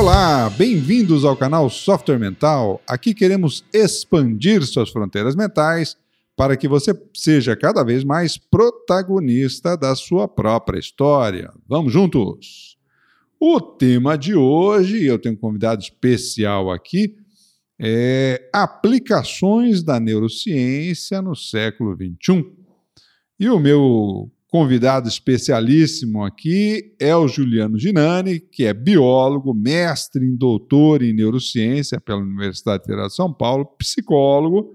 Olá, bem-vindos ao canal Software Mental. Aqui queremos expandir suas fronteiras mentais para que você seja cada vez mais protagonista da sua própria história. Vamos juntos! O tema de hoje, eu tenho um convidado especial aqui, é aplicações da neurociência no século XXI. E o meu convidado especialíssimo aqui é o Juliano Ginani, que é biólogo, mestre em doutor em neurociência pela Universidade Federal de São Paulo, psicólogo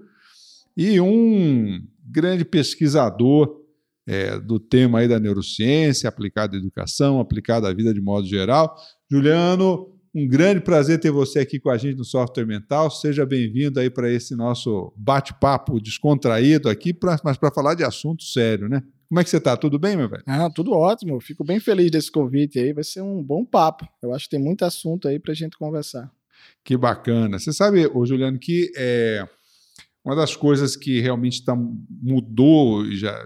e um grande pesquisador é, do tema aí da neurociência aplicada à educação, aplicada à vida de modo geral. Juliano, um grande prazer ter você aqui com a gente no Software Mental. Seja bem-vindo aí para esse nosso bate-papo descontraído aqui, pra, mas para falar de assunto sério, né? Como é que você está? Tudo bem, meu velho? Ah, tudo ótimo. Fico bem feliz desse convite aí. Vai ser um bom papo. Eu acho que tem muito assunto aí para a gente conversar. Que bacana. Você sabe, ô Juliano, que é uma das coisas que realmente tá, mudou já.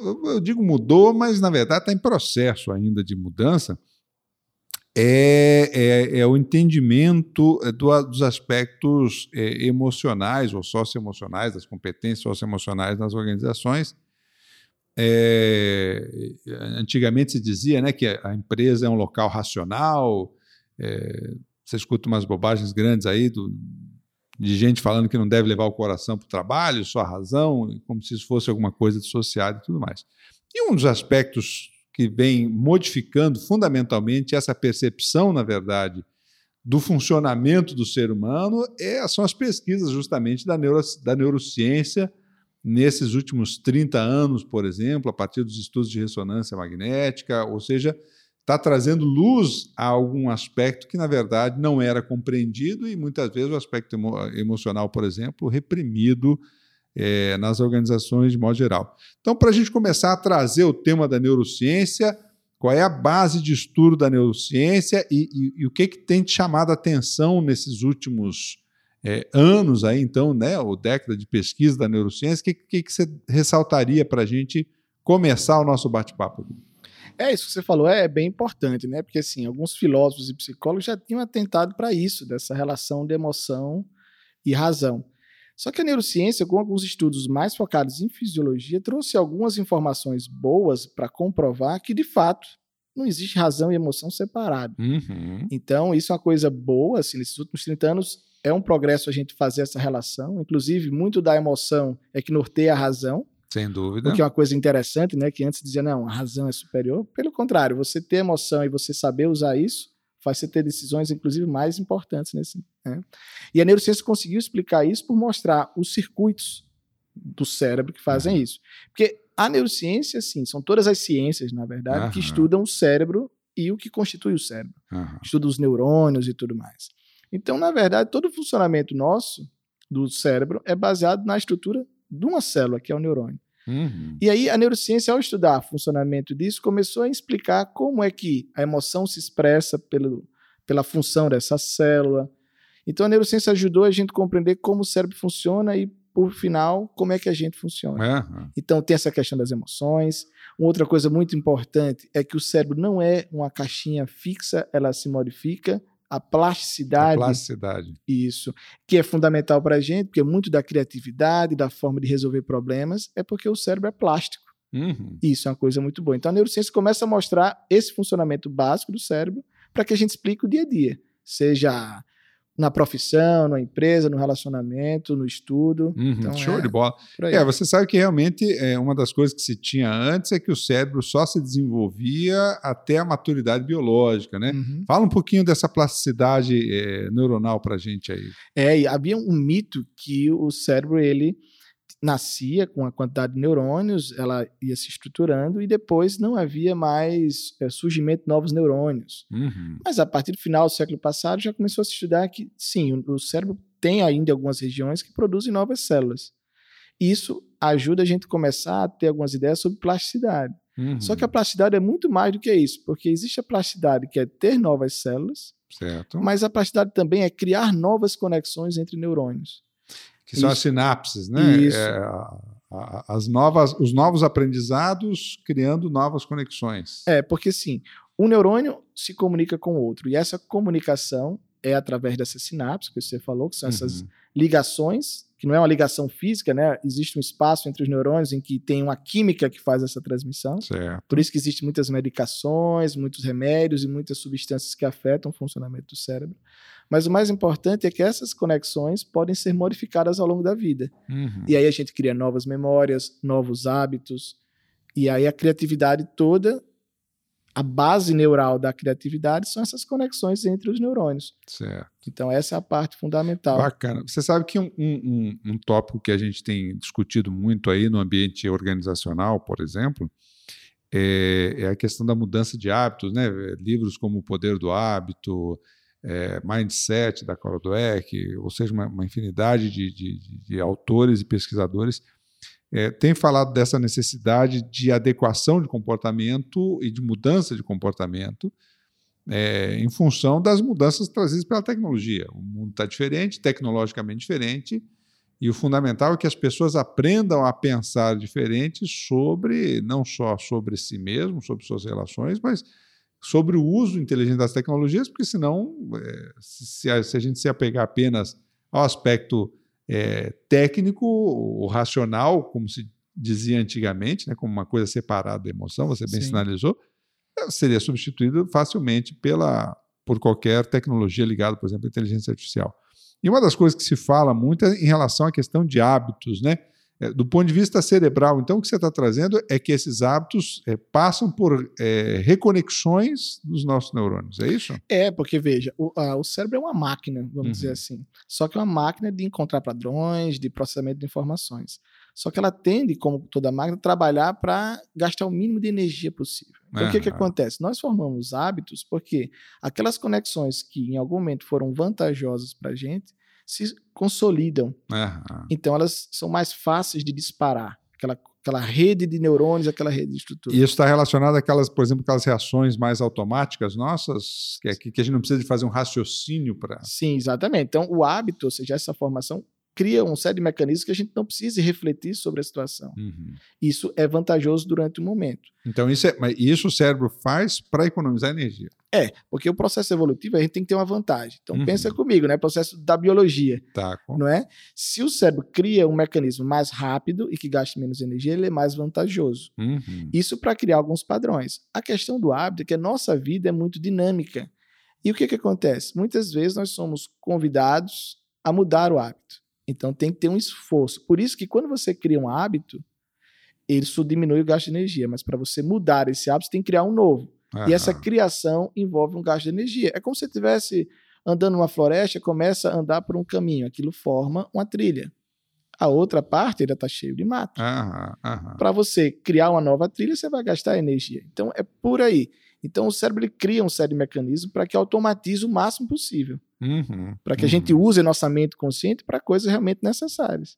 Eu, eu digo mudou, mas na verdade está em processo ainda de mudança. É, é, é, o entendimento do, dos aspectos é, emocionais ou socioemocionais, das competências socioemocionais nas organizações, é, antigamente se dizia né, que a empresa é um local racional. É, você escuta umas bobagens grandes aí do, de gente falando que não deve levar o coração para o trabalho, só a razão, como se isso fosse alguma coisa dissociada e tudo mais. E um dos aspectos que vem modificando fundamentalmente essa percepção, na verdade, do funcionamento do ser humano é, são as pesquisas justamente da, neuro, da neurociência nesses últimos 30 anos, por exemplo, a partir dos estudos de ressonância magnética, ou seja, está trazendo luz a algum aspecto que, na verdade, não era compreendido e muitas vezes o aspecto emo emocional, por exemplo, reprimido é, nas organizações de modo geral. Então, para a gente começar a trazer o tema da neurociência, qual é a base de estudo da neurociência e, e, e o que, que tem te chamado a atenção nesses últimos é, anos aí, então, né, ou década de pesquisa da neurociência, o que, que, que você ressaltaria para a gente começar o nosso bate-papo? É, isso que você falou é bem importante, né? Porque, assim, alguns filósofos e psicólogos já tinham atentado para isso, dessa relação de emoção e razão. Só que a neurociência, com alguns estudos mais focados em fisiologia, trouxe algumas informações boas para comprovar que, de fato, não existe razão e emoção separado. Uhum. Então, isso é uma coisa boa, assim, nesses últimos 30 anos, é um progresso a gente fazer essa relação. Inclusive, muito da emoção é que norteia a razão. Sem dúvida. O que é uma coisa interessante, né? Que antes dizia, não, a razão é superior. Pelo contrário, você ter emoção e você saber usar isso faz você ter decisões, inclusive, mais importantes nesse. Né? E a neurociência conseguiu explicar isso por mostrar os circuitos do cérebro que fazem uhum. isso. Porque a neurociência, sim, são todas as ciências, na verdade, uhum. que estudam o cérebro e o que constitui o cérebro. Uhum. Estuda os neurônios e tudo mais. Então, na verdade, todo o funcionamento nosso do cérebro é baseado na estrutura de uma célula, que é o neurônio. Uhum. E aí, a neurociência, ao estudar o funcionamento disso, começou a explicar como é que a emoção se expressa pelo, pela função dessa célula. Então, a neurociência ajudou a gente a compreender como o cérebro funciona e, por final, como é que a gente funciona. Uhum. Então, tem essa questão das emoções. Uma outra coisa muito importante é que o cérebro não é uma caixinha fixa, ela se modifica a plasticidade. A plasticidade. Isso. Que é fundamental para a gente, porque muito da criatividade, da forma de resolver problemas, é porque o cérebro é plástico. Uhum. Isso é uma coisa muito boa. Então a neurociência começa a mostrar esse funcionamento básico do cérebro para que a gente explique o dia a dia. Seja na profissão, na empresa, no relacionamento, no estudo. Uhum, então, show é, de bola. É, você sabe que realmente é, uma das coisas que se tinha antes é que o cérebro só se desenvolvia até a maturidade biológica, né? Uhum. Fala um pouquinho dessa plasticidade é, neuronal para gente aí. É, havia um mito que o cérebro ele nascia com a quantidade de neurônios, ela ia se estruturando e depois não havia mais é, surgimento de novos neurônios. Uhum. Mas a partir do final do século passado já começou a se estudar que, sim, o, o cérebro tem ainda algumas regiões que produzem novas células. Isso ajuda a gente a começar a ter algumas ideias sobre plasticidade. Uhum. Só que a plasticidade é muito mais do que isso, porque existe a plasticidade que é ter novas células, certo. mas a plasticidade também é criar novas conexões entre neurônios que são as sinapses, né? Isso. É, as novas, os novos aprendizados criando novas conexões. É, porque sim, Um neurônio se comunica com o outro. E essa comunicação é através dessas sinapses que você falou, que são essas Uhum. ligações, que não é uma ligação física, né? Existe um espaço entre os neurônios em que tem uma química que faz essa transmissão. Certo. Por isso que existem muitas medicações, muitos remédios e muitas substâncias que afetam o funcionamento do cérebro. Mas o mais importante é que essas conexões podem ser modificadas ao longo da vida. Uhum. E aí a gente cria novas memórias, novos hábitos. E aí a criatividade toda, a base neural da criatividade são essas conexões entre os neurônios. Certo. Então essa é a parte fundamental. Bacana. Você sabe que um, um, um tópico que a gente tem discutido muito aí no ambiente organizacional, por exemplo, é, é a questão da mudança de hábitos, né? Livros como O Poder do Hábito, é, Mindset da Carol Dweck, ou seja, uma, uma infinidade de, de, de, autores e pesquisadores é, têm falado dessa necessidade de adequação de comportamento e de mudança de comportamento é, em função das mudanças trazidas pela tecnologia. O mundo está diferente, tecnologicamente diferente, e o fundamental é que as pessoas aprendam a pensar diferente sobre, não só sobre si mesmo, sobre suas relações, mas sobre o uso inteligente das tecnologias, porque senão, é, se, a, se, a, gente se apegar apenas ao aspecto é, técnico ou racional, como se dizia antigamente, né, como uma coisa separada da emoção, você bem Sim. sinalizou, seria substituído facilmente pela, por qualquer tecnologia ligada, por exemplo, à inteligência artificial. E uma das coisas que se fala muito é em relação à questão de hábitos, né? Do ponto de vista cerebral, então, o que você está trazendo é que esses hábitos é, passam por é, reconexões dos nossos neurônios, é isso? É, porque veja, o, a, o cérebro é uma máquina, vamos uhum. dizer assim. Só que é uma máquina de encontrar padrões, de processamento de informações. Só que ela tende, como toda máquina, a trabalhar para gastar o mínimo de energia possível. Então, o que, que acontece? Nós formamos hábitos porque aquelas conexões que em algum momento foram vantajosas para a gente se consolidam. Uhum. Então, elas são mais fáceis de disparar. Aquela, aquela rede de neurônios, aquela rede de estrutura. E isso está relacionado àquelas, por exemplo, aquelas reações mais automáticas nossas, que, que a gente não precisa de fazer um raciocínio para. Sim, exatamente. Então, o hábito, ou seja, essa formação, cria um série de mecanismos que a gente não precise refletir sobre a situação. Uhum. Isso é vantajoso durante o momento. Então, isso, é, mas isso o cérebro faz para economizar energia. É, porque o processo evolutivo a gente tem que ter uma vantagem. Então, uhum. pensa comigo, né? Processo da biologia. Tá, não é? Se o cérebro cria um mecanismo mais rápido e que gaste menos energia, ele é mais vantajoso. Uhum. Isso para criar alguns padrões. A questão do hábito é que a nossa vida é muito dinâmica. E o que, que acontece? Muitas vezes nós somos convidados a mudar o hábito. Então tem que ter um esforço. Por isso que quando você cria um hábito, isso diminui o gasto de energia. Mas para você mudar esse hábito, você tem que criar um novo. Uhum. E essa criação envolve um gasto de energia. É como se você estivesse andando numa floresta, começa a andar por um caminho. Aquilo forma uma trilha. A outra parte ainda está cheio de mato. Uhum. Uhum. Para você criar uma nova trilha, você vai gastar energia. Então é por aí. Então o cérebro cria um série de mecanismos para que automatize o máximo possível. Uhum, para que uhum. a gente use nossa mente consciente para coisas realmente necessárias.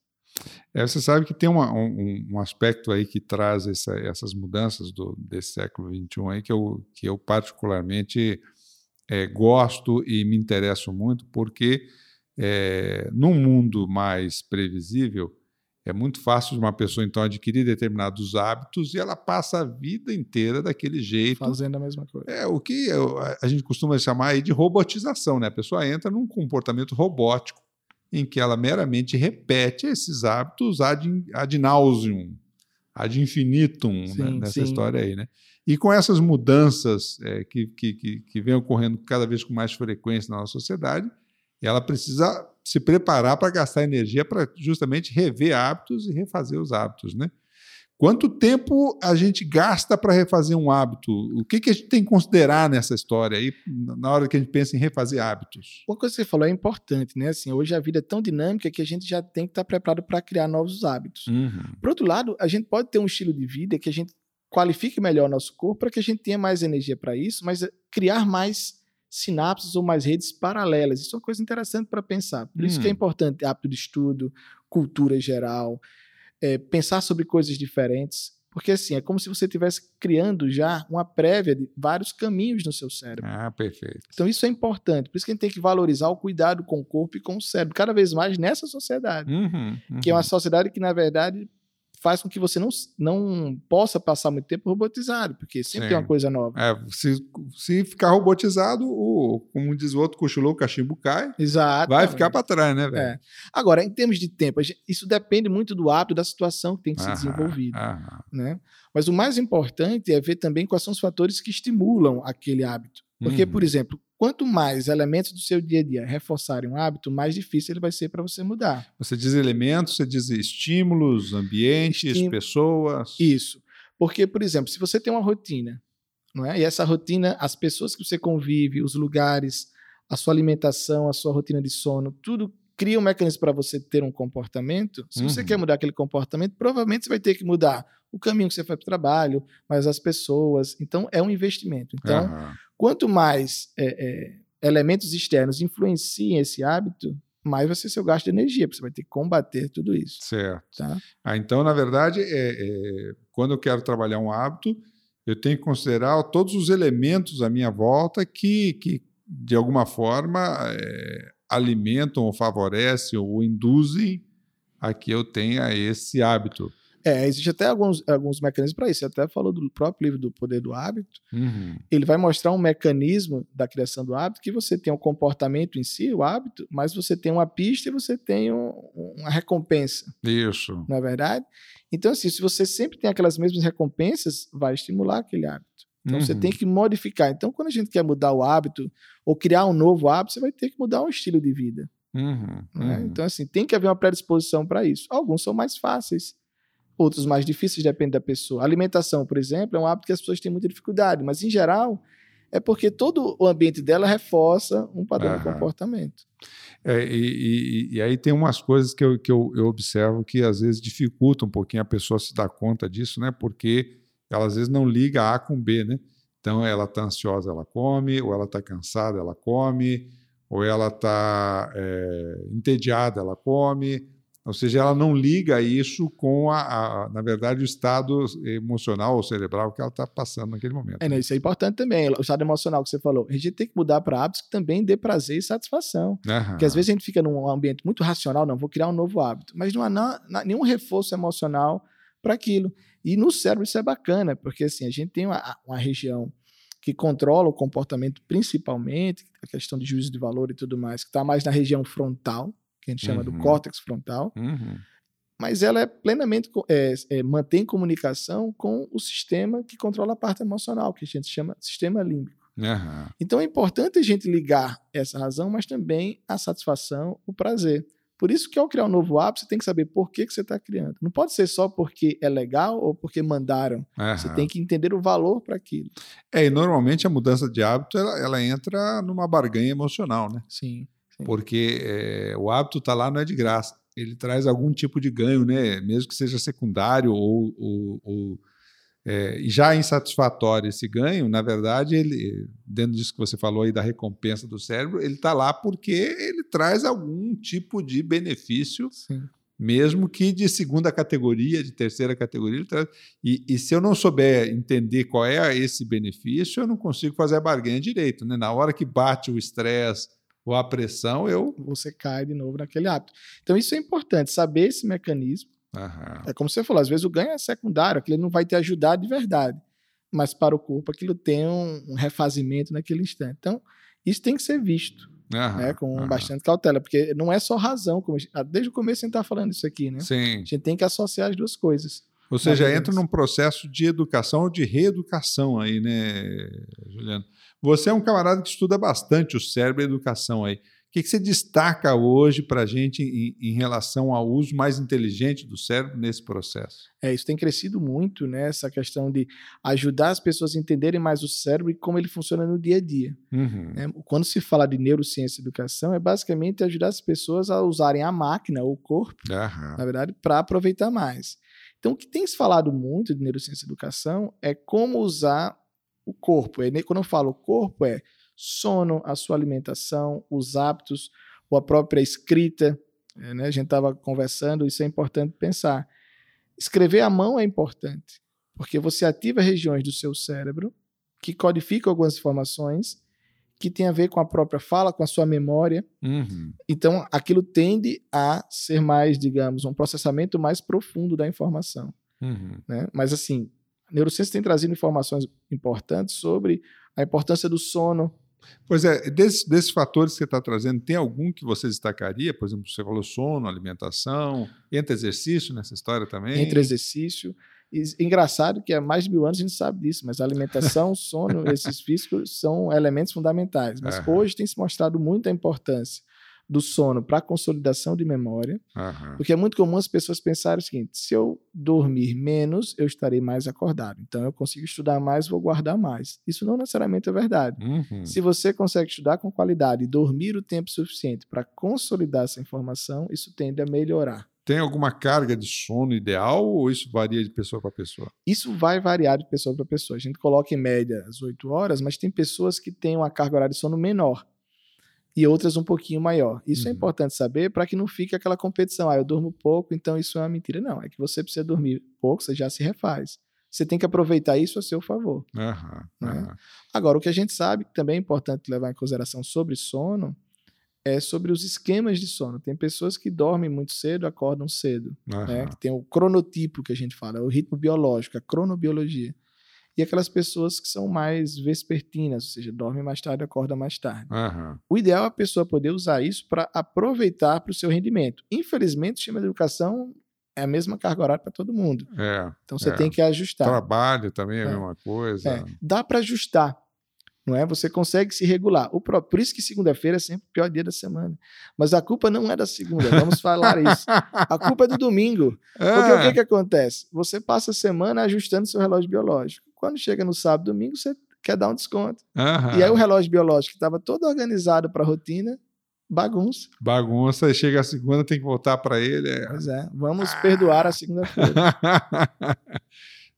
É, você sabe que tem uma, um, um, aspecto aí que traz essa, essas mudanças do, desse século XXI aí que eu, que eu particularmente é, gosto e me interesso muito, porque é, num mundo mais previsível, é muito fácil de uma pessoa, então, adquirir determinados hábitos e ela passa a vida inteira daquele jeito. Fazendo a mesma coisa. É o que a gente costuma chamar aí de robotização, né? A pessoa entra num comportamento robótico em que ela meramente repete esses hábitos ad, ad nauseum, ad infinitum sim, né? nessa sim. história aí, né? E com essas mudanças é, que, que, que, que vêm ocorrendo cada vez com mais frequência na nossa sociedade, ela precisa se preparar para gastar energia para justamente rever hábitos e refazer os hábitos, né? Quanto tempo a gente gasta para refazer um hábito? O que, que a gente tem que considerar nessa história aí, na hora que a gente pensa em refazer hábitos? Uma coisa que você falou é importante, né? Assim, hoje a vida é tão dinâmica que a gente já tem que estar preparado para criar novos hábitos. Uhum. Por outro lado, a gente pode ter um estilo de vida que a gente qualifique melhor o nosso corpo para que a gente tenha mais energia para isso, mas criar mais sinapses ou mais redes paralelas. Isso é uma coisa interessante para pensar. Por Hum. isso que é importante hábito de estudo, cultura geral, é, pensar sobre coisas diferentes. Porque assim, é como se você estivesse criando já uma prévia de vários caminhos no seu cérebro. Ah, perfeito. Então isso é importante. Por isso que a gente tem que valorizar o cuidado com o corpo e com o cérebro, cada vez mais nessa sociedade. Uhum, Que é uma uhum. sociedade que, na verdade, faz com que você não, não possa passar muito tempo robotizado, porque sempre Sim. tem uma coisa nova. É, se, se ficar robotizado, o, como diz o outro, cochilou, o cachimbo cai. Exato. Vai ficar para trás, né, velho? É. Agora, em termos de tempo, isso depende muito do hábito, da situação que tem que ser desenvolvida. Né? Mas o mais importante é ver também quais são os fatores que estimulam aquele hábito. Porque, uhum. por exemplo, quanto mais elementos do seu dia a dia reforçarem um hábito, mais difícil ele vai ser para você mudar. Você diz elementos, você diz estímulos, ambientes, Estim... pessoas. Isso. Porque, por exemplo, se você tem uma rotina, não é? E essa rotina, as pessoas que você convive, os lugares, a sua alimentação, a sua rotina de sono, tudo cria um mecanismo para você ter um comportamento. Se uhum. você quer mudar aquele comportamento, provavelmente você vai ter que mudar o caminho que você faz para o trabalho, mas as pessoas. Então, é um investimento. Então, uhum. quanto mais é, é, elementos externos influenciem esse hábito, mais vai ser seu gasto de energia, porque você vai ter que combater tudo isso. Certo. Tá? Ah, então, na verdade, é, é, quando eu quero trabalhar um hábito, eu tenho que considerar todos os elementos à minha volta que, que de alguma forma, é, alimentam ou favorecem ou induzem a que eu tenha esse hábito. É, existe até alguns, alguns mecanismos para isso. Você até falou do próprio livro do Poder do Hábito. Uhum. Ele vai mostrar um mecanismo da criação do hábito que você tem um comportamento em si, o hábito, mas você tem uma pista e você tem um, uma recompensa. Isso. Não é verdade? Então, assim, se você sempre tem aquelas mesmas recompensas, vai estimular aquele hábito. Então, uhum. você tem que modificar. Então, quando a gente quer mudar o hábito ou criar um novo hábito, você vai ter que mudar um estilo de vida. Uhum. Né? Uhum. Então, assim, tem que haver uma predisposição para isso. Alguns são mais fáceis outros mais difíceis, depende da pessoa. A alimentação, por exemplo, é um hábito que as pessoas têm muita dificuldade, mas em geral é porque todo o ambiente dela reforça um padrão de comportamento. É, e, e, e, aí tem umas coisas que, eu, que eu, eu, observo que às vezes dificultam um pouquinho a pessoa se dar conta disso, né? Porque ela às vezes não liga A com B, né? Então ela está ansiosa, ela come, ou ela está cansada, ela come, ou ela está é, entediada, ela come, ou seja, ela não liga isso com, a, a na verdade, o estado emocional ou cerebral que ela está passando naquele momento. É, né? Isso é importante também. O estado emocional que você falou. A gente tem que mudar para hábitos que também dê prazer e satisfação. Uhum. Porque às vezes a gente fica num ambiente muito racional, não, vou criar um novo hábito. Mas não há não, não, nenhum reforço emocional para aquilo. E no cérebro isso é bacana, porque assim, a gente tem uma, uma região que controla o comportamento principalmente, a questão de juízo de valor e tudo mais, que está mais na região frontal, que a gente chama uhum. do córtex frontal, uhum. mas ela é plenamente é, é, mantém comunicação com o sistema que controla a parte emocional, que a gente chama sistema límbico. Uhum. Então é importante a gente ligar essa razão, mas também a satisfação, o prazer. Por isso que ao criar um novo hábito, você tem que saber por que, que você está criando. Não pode ser só porque é legal ou porque mandaram. Uhum. Você tem que entender o valor para aquilo. É, e normalmente a mudança de hábito ela, ela entra numa barganha emocional, né? Sim. Porque é, o hábito está lá não é de graça. Ele traz algum tipo de ganho, né? mesmo que seja secundário ou, ou, ou é, já insatisfatório esse ganho, na verdade, ele, dentro disso que você falou aí da recompensa do cérebro, ele está lá porque ele traz algum tipo de benefício, Sim. mesmo que de segunda categoria, de terceira categoria. E, e, se eu não souber entender qual é esse benefício, eu não consigo fazer a barganha direito. Né? Na hora que bate o estresse, ou a pressão, eu. Você cai de novo naquele hábito. Então, isso é importante, saber esse mecanismo. Uhum. É como você falou, às vezes o ganho é secundário, aquilo não vai te ajudar de verdade. Mas para o corpo, aquilo tem um, refazimento naquele instante. Então, isso tem que ser visto. Uhum, né, com uhum. bastante cautela, porque não é só razão, como gente, desde o começo a gente está falando isso aqui, né? Sim. A gente tem que associar as duas coisas. Ou seja, entra num processo de educação ou de reeducação aí, né, Juliano? Você é um camarada que estuda bastante o cérebro e a educação aí que, que você destaca hoje para a gente em, em, relação ao uso mais inteligente do cérebro nesse processo? É, isso tem crescido muito, né? Essa questão de ajudar as pessoas a entenderem mais o cérebro e como ele funciona no dia a dia. Uhum. Né? Quando se fala de neurociência e educação, é basicamente ajudar as pessoas a usarem a máquina, o corpo, uhum. na verdade, para aproveitar mais. Então, o que tem se falado muito de neurociência e educação é como usar o corpo. É, quando eu falo corpo, é sono, a sua alimentação, os hábitos, ou a própria escrita. É, né? A gente estava conversando, isso é importante pensar. Escrever à mão é importante, porque você ativa regiões do seu cérebro que codificam algumas informações que tem a ver com a própria fala, com a sua memória. Uhum. Então, aquilo tende a ser mais, digamos, um processamento mais profundo da informação. Uhum. Né? Mas, assim, a neurociência tem trazido informações importantes sobre a importância do sono. Pois é, desses, desses fatores que você está trazendo, tem algum que você destacaria? Por exemplo, você falou sono, alimentação, entra exercício nessa história também? Entre exercício. E, engraçado que há mais de mil anos a gente sabe disso, mas alimentação, sono, esses físicos são elementos fundamentais. Mas Aham. hoje tem se mostrado muito a importância do sono para consolidação de memória, Aham. porque é muito comum as pessoas pensarem o seguinte: se eu dormir menos, eu estarei mais acordado. Então eu consigo estudar mais, vou guardar mais. Isso não necessariamente é verdade. Uhum. Se você consegue estudar com qualidade e dormir o tempo suficiente para consolidar essa informação, isso tende a melhorar. Tem alguma carga de sono ideal ou isso varia de pessoa para pessoa? Isso vai variar de pessoa para pessoa. A gente coloca em média as 8 horas, mas tem pessoas que têm uma carga horária de sono menor e outras um pouquinho maior. Isso é Uhum. importante saber para que não fique aquela competição. Ah, eu durmo pouco, então isso é uma mentira. Não, é que você precisa dormir pouco, você já se refaz. Você tem que aproveitar isso a seu favor. Aham, Né? Agora, o que a gente sabe que também é importante levar em consideração sobre sono é sobre os esquemas de sono. Tem pessoas que dormem muito cedo, acordam cedo né? tem o cronotipo que a gente fala, o ritmo biológico, a cronobiologia. E aquelas pessoas que são mais vespertinas, ou seja, dormem mais tarde, acordam mais tarde. Aham. O ideal é a pessoa poder usar isso para aproveitar para o seu rendimento. Infelizmente, o sistema de educação é a mesma carga horária para todo mundo. É. Então você É. tem que ajustar. Trabalho também é a É. mesma coisa. É, dá para ajustar. Não é? Você consegue se regular. O pró- por isso que segunda-feira é sempre o pior dia da semana. Mas a culpa não é da segunda, vamos falar isso. A culpa é do domingo. Porque o que, É. que acontece? Você passa a semana ajustando seu relógio biológico. Quando chega no sábado, domingo, você quer dar um desconto. Aham. E aí o relógio biológico que estava todo organizado para a rotina, bagunça. Bagunça, e chega a segunda, tem que voltar para ele. é. Pois é, vamos perdoar a segunda-feira.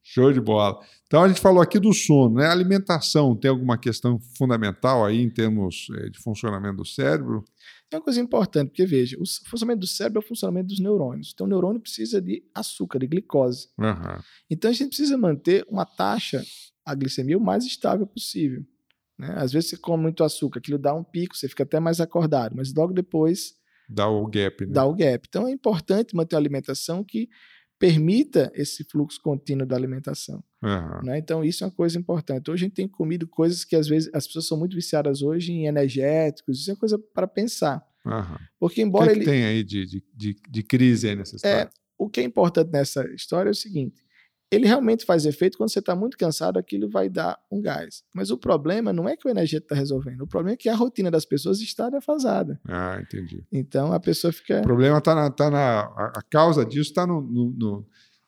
Show de bola. Então a gente falou aqui do sono, né? A alimentação tem alguma questão fundamental aí em termos eh, de funcionamento do cérebro? Tem uma coisa importante, porque veja, o funcionamento do cérebro é o funcionamento dos neurônios. Então o neurônio precisa de açúcar, de glicose. Aham. Então a gente precisa manter uma taxa, a glicemia, o mais estável possível. né? Às vezes você come muito açúcar, aquilo dá um pico, você fica até mais acordado, mas logo depois Dá o gap, né? dá o gap. Então é importante manter uma alimentação que permita esse fluxo contínuo da alimentação. Aham. né? Então isso é uma coisa importante. Hoje a gente tem comido coisas que às vezes as pessoas são muito viciadas hoje em energéticos, isso é coisa para pensar. Aham. Porque O que, embora é que ele tem aí de, de, de, de crise aí nessa história? o que é importante nessa história é o seguinte: ele realmente faz efeito quando você está muito cansado, aquilo vai dar um gás. Mas o problema não é que o energético está resolvendo, o problema é que a rotina das pessoas está defasada. Ah, entendi. Então a pessoa fica. O problema está na, tá na. A a causa disso está no, no, no,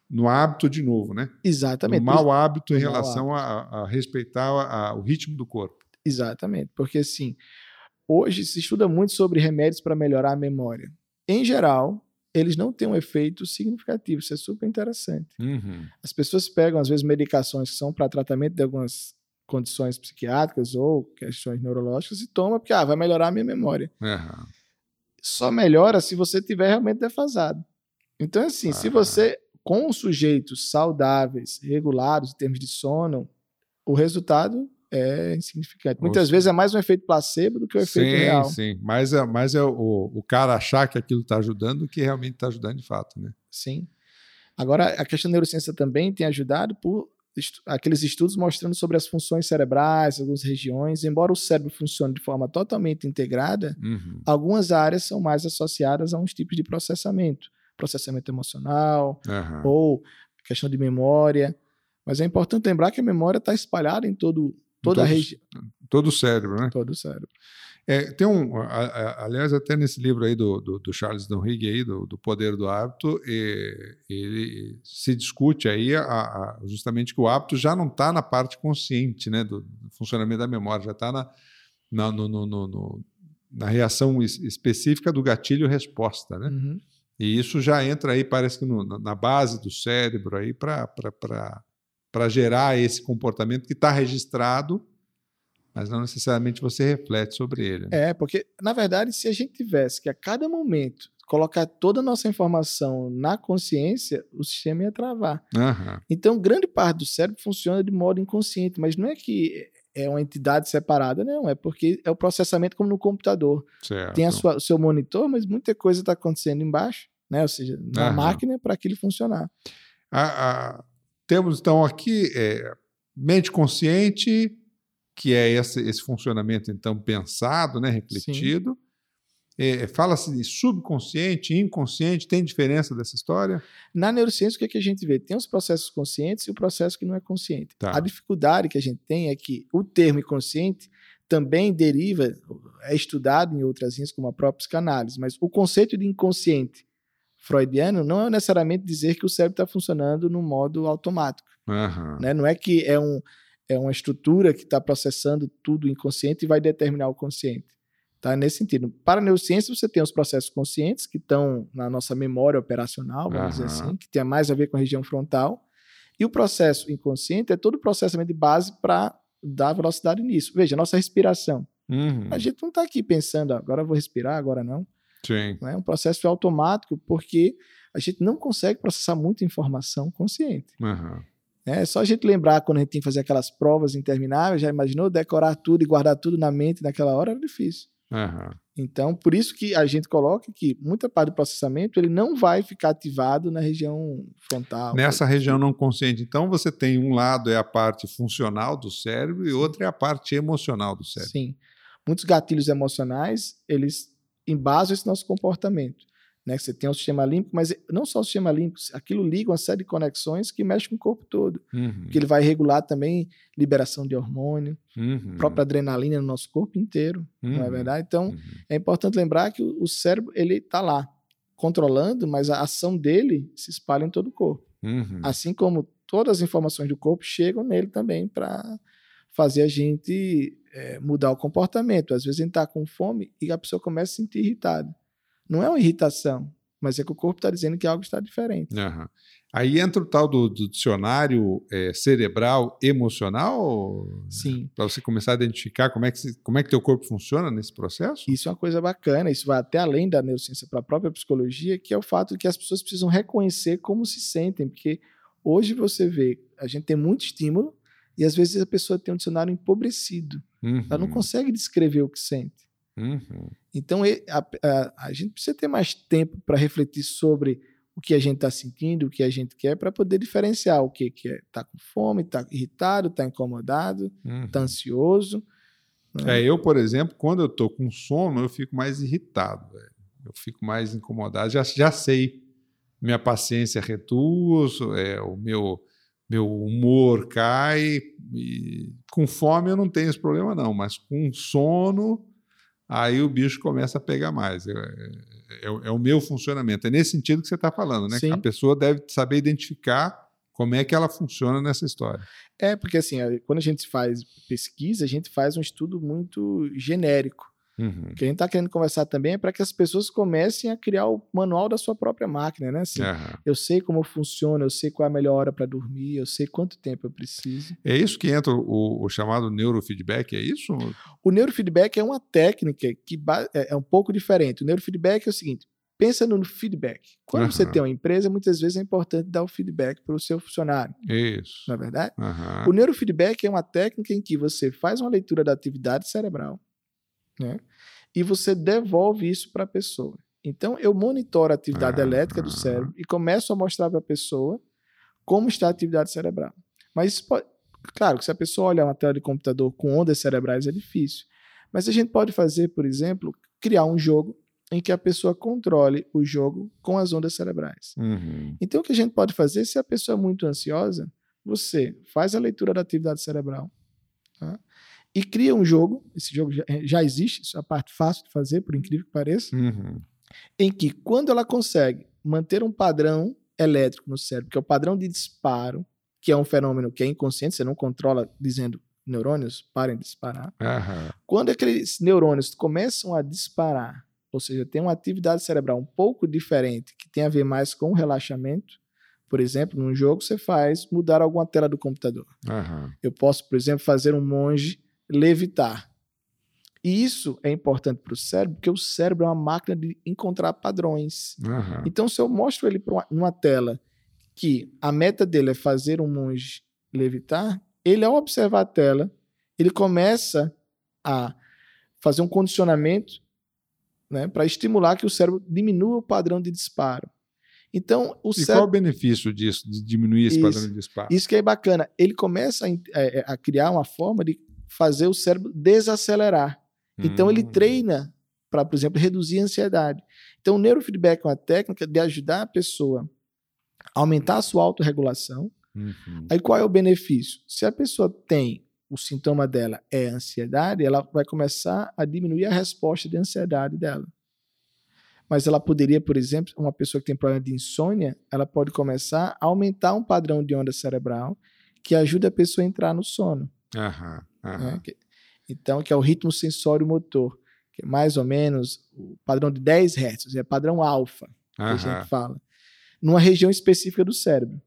no hábito de novo, né? Exatamente. No mau hábito em relação a, a respeitar a- a- o ritmo do corpo. Exatamente. Porque assim, hoje se estuda muito sobre remédios para melhorar a memória. Em geral, eles não têm um efeito significativo. Isso é super interessante. Uhum. As pessoas pegam, às vezes, medicações que são para tratamento de algumas condições psiquiátricas ou questões neurológicas e toma porque ah, vai melhorar a minha memória. Aham. Só melhora se você tiver realmente defasado. Então, assim, se Ah. você, com sujeitos saudáveis, regulados em termos de sono, o resultado é insignificante. Muitas Nossa. vezes é mais um efeito placebo do que o efeito sim, real. sim. Mas é, mas é o, o cara achar que aquilo está ajudando do que realmente está ajudando de fato, né? Sim. Agora, a questão da neurociência também tem ajudado por estu- aqueles estudos mostrando sobre as funções cerebrais, algumas regiões. Embora o cérebro funcione de forma totalmente integrada, Uhum. algumas áreas são mais associadas a uns tipos de processamento. Processamento emocional Aham. ou questão de memória. Mas é importante lembrar que a memória está espalhada em todo, toda a todos- região, Todo o cérebro, né? todo o cérebro. É, tem um, a- a- aliás, até nesse livro aí do, do, do Charles Duhigg aí, do, do Poder do Hábito, eh, ele se discute aí a- a- justamente que o hábito já não está na parte consciente, né, do, funcionamento da memória, já está na, na, no- no- no- na reação es- específica do gatilho-resposta, né? Uhum. E isso já entra aí, parece que no- na base do cérebro aí para gerar esse comportamento que está registrado, mas não necessariamente você reflete sobre ele. né? É, porque, na verdade, se a gente tivesse que a cada momento colocar toda a nossa informação na consciência, o sistema ia travar. Aham. Então, grande parte do cérebro funciona de modo inconsciente, mas não é que é uma entidade separada. Não, é porque é o processamento como no computador. Certo. Tem a sua, o seu monitor, mas muita coisa está acontecendo embaixo, né? Ou seja, na máquina para aquilo funcionar. A- a- temos então aqui é, mente consciente, que é esse, esse funcionamento então pensado, né, refletido. É, Fala-se de subconsciente, inconsciente, tem diferença dessa história? Na neurociência, o que, é que a gente vê? Tem os processos conscientes e o processo que não é consciente. Tá. A dificuldade que a gente tem é que o termo inconsciente também deriva, é estudado em outras linhas, como a própria psicanálise, mas o conceito de inconsciente freudiano não é necessariamente dizer que o cérebro está funcionando no modo automático. Aham. né? Não é que é, um, é uma estrutura que está processando tudo inconsciente e vai determinar o consciente. Tá? Nesse sentido. Para a neurociência, você tem os processos conscientes que estão na nossa memória operacional, vamos dizer Aham. assim, que tem mais a ver com a região frontal. E o processo inconsciente é todo o processamento de base para dar velocidade nisso. Veja, a nossa respiração. Uhum. A gente não está aqui pensando, "Ah, agora eu vou respirar, agora não. Sim. É um processo automático porque a gente não consegue processar muita informação consciente. Aham. É só a gente lembrar quando a gente tem que fazer aquelas provas intermináveis, já imaginou decorar tudo e guardar tudo na mente naquela hora era difícil. Aham. Então, por isso que a gente coloca que muita parte do processamento ele não vai ficar ativado na região frontal. Nessa região não consciente, então, você tem um lado é a parte funcional do cérebro e outro é a parte emocional do cérebro. Sim. Muitos gatilhos emocionais, eles embasam esse nosso comportamento. Né? Você tem o sistema límbico, mas não só o sistema límbico, aquilo liga uma série de conexões que mexe com o corpo todo. Uhum. Que ele vai regular também liberação de hormônio, Uhum. própria adrenalina no nosso corpo inteiro, não é Uhum. verdade? Então, Uhum. é importante lembrar que o o cérebro ele está lá controlando, mas a ação dele se espalha em todo o corpo. Uhum. Assim como todas as informações do corpo chegam nele também para fazer a gente é, mudar o comportamento. Às vezes a gente está com fome e a pessoa começa a se sentir irritada. Não é uma irritação, mas é que o corpo está dizendo que algo está diferente. Aham. Aí entra o tal do, do dicionário é, cerebral emocional? Sim. Para você começar a identificar como é que como é que teu corpo funciona nesse processo? Isso é uma coisa bacana, isso vai até além da neurociência para a própria psicologia, que é o fato de que as pessoas precisam reconhecer como se sentem, porque hoje você vê, a gente tem muito estímulo e às vezes a pessoa tem um dicionário empobrecido, Uhum. ela não consegue descrever o que sente. Uhum. Então a, a- a gente precisa ter mais tempo para refletir sobre o que a gente está sentindo, o que a gente quer, para poder diferenciar o que, que é. Está com fome, está irritado, está incomodado, Uhum. está ansioso. É, eu, por exemplo, quando eu tô com sono, eu fico mais irritado. velho. Eu fico mais incomodado. Já, já sei. Minha paciência reduz, é, o meu, meu humor cai. e com fome eu não tenho esse problema, não. Mas com sono, aí o bicho começa a pegar mais. É, é- é o meu funcionamento. É nesse sentido que você está falando, né? Sim. A pessoa deve saber identificar como é que ela funciona nessa história. É, porque assim, quando a gente faz pesquisa, a gente faz um estudo muito genérico. Uhum. O que a gente está querendo conversar também é para que as pessoas comecem a criar o manual da sua própria máquina, né? Assim, Aham. Eu sei como funciona, eu sei qual é a melhor hora para dormir, eu sei quanto tempo eu preciso. É isso que entra o, o chamado neurofeedback, é isso? O neurofeedback é uma técnica que é é um pouco diferente. O neurofeedback é o seguinte: pensa no feedback. Quando você Aham. tem uma empresa, muitas vezes é importante dar o feedback para o seu funcionário, Isso. não é verdade? Aham. O neurofeedback é uma técnica em que você faz uma leitura da atividade cerebral né, e você devolve isso para a pessoa. Então, eu monitoro a atividade Ah. elétrica do cérebro e começo a mostrar para a pessoa como está a atividade cerebral. Mas, isso pode- claro, que se a pessoa olhar uma tela de computador com ondas cerebrais é difícil. Mas a gente pode fazer, por exemplo, criar um jogo em que a pessoa controle o jogo com as ondas cerebrais. Uhum. Então, o que a gente pode fazer, se a pessoa é muito ansiosa, você faz a leitura da atividade cerebral? E cria um jogo. Esse jogo já, já existe, isso é a parte fácil de fazer, por incrível que pareça, Uhum. em que quando ela consegue manter um padrão elétrico no cérebro, que é o padrão de disparo, que é um fenômeno que é inconsciente, você não controla dizendo neurônios parem de disparar. Aham. Quando aqueles neurônios começam a disparar, ou seja, tem uma atividade cerebral um pouco diferente, que tem a ver mais com o relaxamento, por exemplo, num jogo você faz mudar alguma tela do computador. Aham. Eu posso, por exemplo, fazer um monge levitar. E isso é importante para o cérebro, porque o cérebro é uma máquina de encontrar padrões. Aham. Então, se eu mostro ele pra uma, tela que a meta dele é fazer um monge levitar, ele, ao observar a tela, ele começa a fazer um condicionamento né, para estimular que o cérebro diminua o padrão de disparo. Então, o e cérebro. qual o benefício disso, de diminuir esse Isso. padrão de disparo? Isso que é bacana. Ele começa a, é, a criar uma forma de fazer o cérebro desacelerar. Então, ele Hum. treina para, por exemplo, reduzir a ansiedade. Então, o neurofeedback é uma técnica de ajudar a pessoa a aumentar a sua autorregulação. Uhum. Aí, qual é o benefício? Se a pessoa tem o sintoma dela é ansiedade, ela vai começar a diminuir a resposta de ansiedade dela. Mas ela poderia, por exemplo, uma pessoa que tem problema de insônia, ela pode começar a aumentar um padrão de onda cerebral que ajuda a pessoa a entrar no sono. Aham, aham. né? Então, que é o ritmo sensório motor, que é mais ou menos o padrão de 10 Hz, é padrão alfa, que a gente fala, numa região específica do cérebro.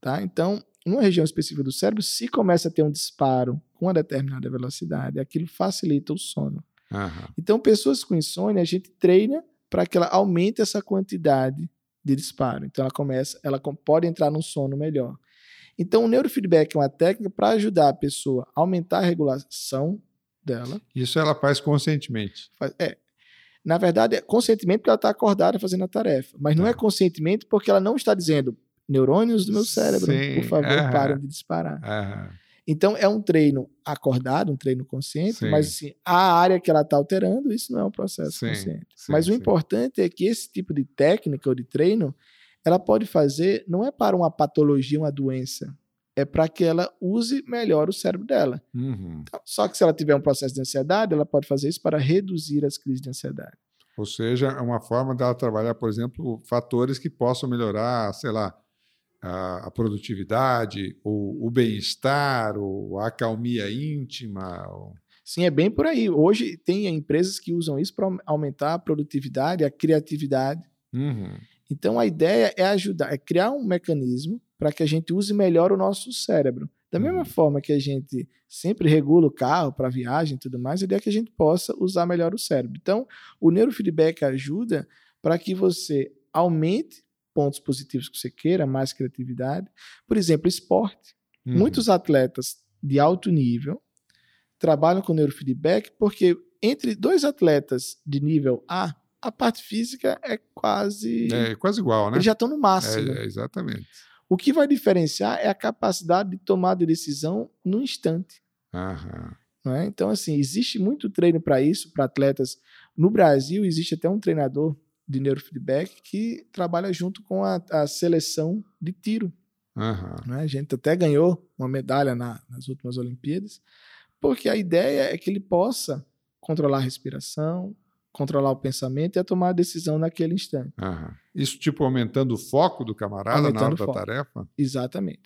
Tá? Então, numa região específica do cérebro, se começa a ter um disparo com uma determinada velocidade, aquilo facilita o sono. aham. Então, pessoas com insônia, a gente treina para que ela aumente essa quantidade de disparo. Então, ela começa, ela pode entrar num sono melhor. Então, o neurofeedback é uma técnica para ajudar a pessoa a aumentar a regulação dela. Isso ela faz conscientemente. É, na verdade, é conscientemente porque ela está acordada fazendo a tarefa, mas não Tá. é conscientemente porque ela não está dizendo neurônios do meu cérebro, Sim, por favor, parem de disparar. Então, é um treino acordado, um treino consciente, Sim. mas assim, a área que ela está alterando, isso não é um processo Sim, consciente. sim, mas o importante é que esse tipo de técnica ou de treino, ela pode fazer, não é para uma patologia, uma doença, é para que ela use melhor o cérebro dela. Uhum. Então, só que se ela tiver um processo de ansiedade, ela pode fazer isso para reduzir as crises de ansiedade. Ou seja, é uma forma dela trabalhar, por exemplo, fatores que possam melhorar, sei lá, a, a produtividade, o, o bem-estar, o- a acalmia íntima. o- Sim, é bem por aí. Hoje tem empresas que usam isso para aumentar a produtividade, a criatividade. Uhum. Então a ideia é ajudar, é criar um mecanismo para que a gente use melhor o nosso cérebro. Da mesma Uhum. forma que a gente sempre regula o carro para viagem e tudo mais, a ideia é que a gente possa usar melhor o cérebro. Então, o neurofeedback ajuda para que você aumente pontos positivos que você queira, mais criatividade. Por exemplo, esporte. Uhum. Muitos atletas de alto nível trabalham com neurofeedback porque entre dois atletas de nível A, a parte física é quase. É quase igual, né? Eles já estão no máximo. É, exatamente. O que vai diferenciar é a capacidade de tomar de decisão no instante. Aham. é? Então, assim, existe muito treino para isso, para atletas. No Brasil, existe até um treinador de neurofeedback que trabalha junto com a, a seleção de tiro. Né? A gente até ganhou uma medalha na- nas últimas Olimpíadas, porque a ideia é que ele possa controlar a respiração, controlar o pensamento e a tomar a decisão naquele instante. Aham. Isso, tipo, aumentando o foco do camarada na Aumentando hora o da tarefa? Exatamente.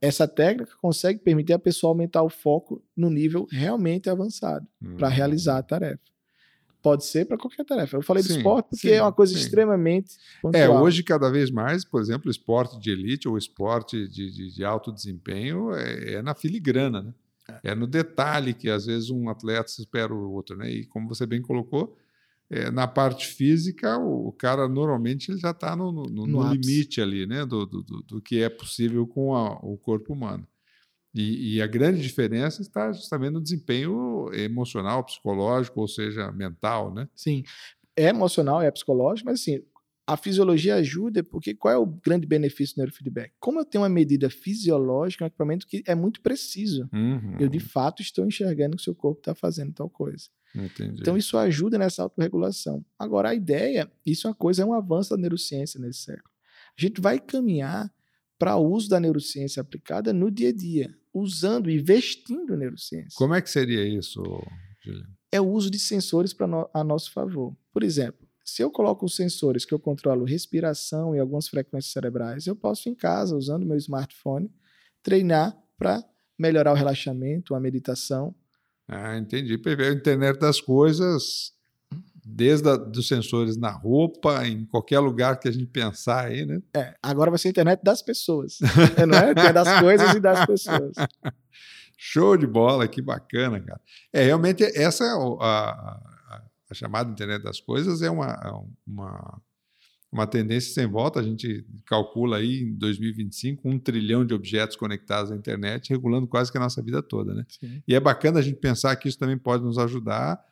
Essa técnica consegue permitir a pessoa aumentar o foco no nível realmente avançado para Hum. realizar a tarefa. Pode ser para qualquer tarefa. Eu falei do Sim, esporte porque sim, é uma coisa sim. extremamente É, pontual. hoje, cada vez mais, por exemplo, esporte de elite ou esporte de, de, de alto desempenho é, é na filigrana, né? É no detalhe que às vezes um atleta se espera o outro, né? E como você bem colocou, é, na parte física, o, o cara normalmente ele já está no, no, no- No limite ali, né? Do, do, do- que é possível com a- o corpo humano. E, e a grande diferença está justamente no desempenho emocional, psicológico, ou seja, mental, né? Sim, é emocional, é psicológico, mas assim, a fisiologia ajuda, porque qual é o grande benefício do neurofeedback? Como eu tenho uma medida fisiológica, um equipamento que é muito preciso. Uhum, Eu, de fato, estou enxergando que o seu corpo está fazendo tal coisa. Entendi. Então, isso ajuda nessa autorregulação. Agora, a ideia, isso é uma coisa, é um avanço da neurociência nesse século. A gente vai caminhar para o uso da neurociência aplicada no dia a dia, usando, investindo em neurociência. Como é que seria isso, Juliano? é o uso de sensores para no, a nosso favor. Por exemplo, se eu coloco os sensores que eu controlo respiração e algumas frequências cerebrais, eu posso em casa, usando meu smartphone, treinar para melhorar o relaxamento, a meditação. Ah, entendi. A internet das coisas, desde a, dos sensores na roupa, em qualquer lugar que a gente pensar aí, né? É, agora vai ser a internet das pessoas, não é? Tem das coisas e das pessoas. Show de bola, que bacana, cara. É, realmente, essa é a, a- a chamada internet das coisas é uma, uma, uma tendência sem volta. A gente calcula aí em 2025 um trilhão de objetos conectados à internet, regulando quase que a nossa vida toda. Né? Sim. E é bacana a gente pensar que isso também pode nos ajudar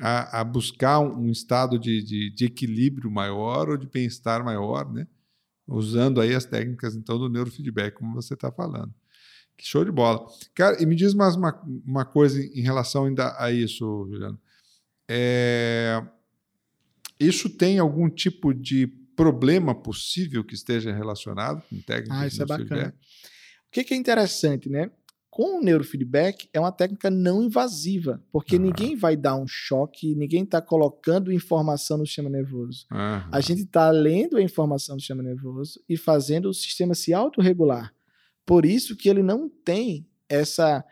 a, a buscar um, um estado de, de, de, equilíbrio maior ou de bem-estar maior, né? usando aí as técnicas então do neurofeedback, como você está falando. Que show de bola. Cara, e me diz mais uma, uma coisa em relação ainda a isso, Juliano. É, isso tem algum tipo de problema possível que esteja relacionado com técnicas ah, isso é bacana. O que, que é interessante, né? Com o neurofeedback é uma técnica não invasiva, porque uhum. ninguém vai dar um choque, ninguém está colocando informação no sistema nervoso. Uhum. A gente está lendo a informação do sistema nervoso e fazendo o sistema se autorregular. Por isso que ele não tem essa.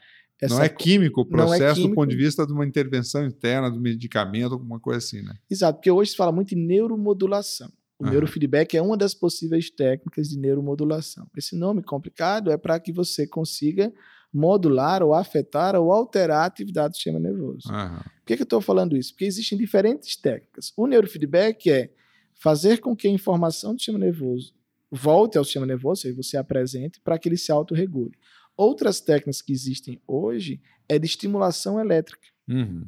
essa não é químico o processo é químico. do ponto de vista de uma intervenção interna, do medicamento, alguma coisa assim, né? Exato, porque hoje se fala muito em neuromodulação. O uhum. neurofeedback é uma das possíveis técnicas de neuromodulação. Esse nome complicado é para que você consiga modular ou afetar ou alterar a atividade do sistema nervoso. Uhum. Por que, que eu estou falando isso? Porque existem diferentes técnicas. O neurofeedback é fazer com que a informação do sistema nervoso volte ao sistema nervoso, ou seja, você apresente, para que ele se autorregule. Outras técnicas que existem hoje é de estimulação elétrica. Uhum.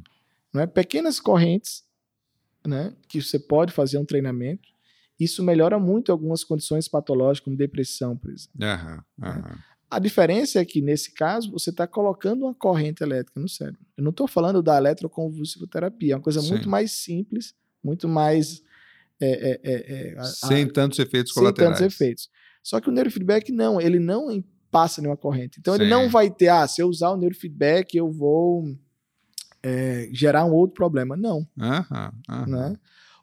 Não é? Pequenas correntes né, que você pode fazer um treinamento. Isso melhora muito algumas condições patológicas, como depressão, por exemplo. Uhum. A diferença é que, nesse caso, você está colocando uma corrente elétrica no cérebro. Eu não estou falando da eletroconvulsivoterapia, é uma coisa Sim. muito mais simples, muito mais é, é, é, é sem tantos efeitos colaterais. Sem tantos efeitos. Só que o neurofeedback não, ele não passa nenhuma corrente. Então Sim. ele não vai ter, ah, se eu usar o neurofeedback eu vou é, gerar um outro problema. Não. Né?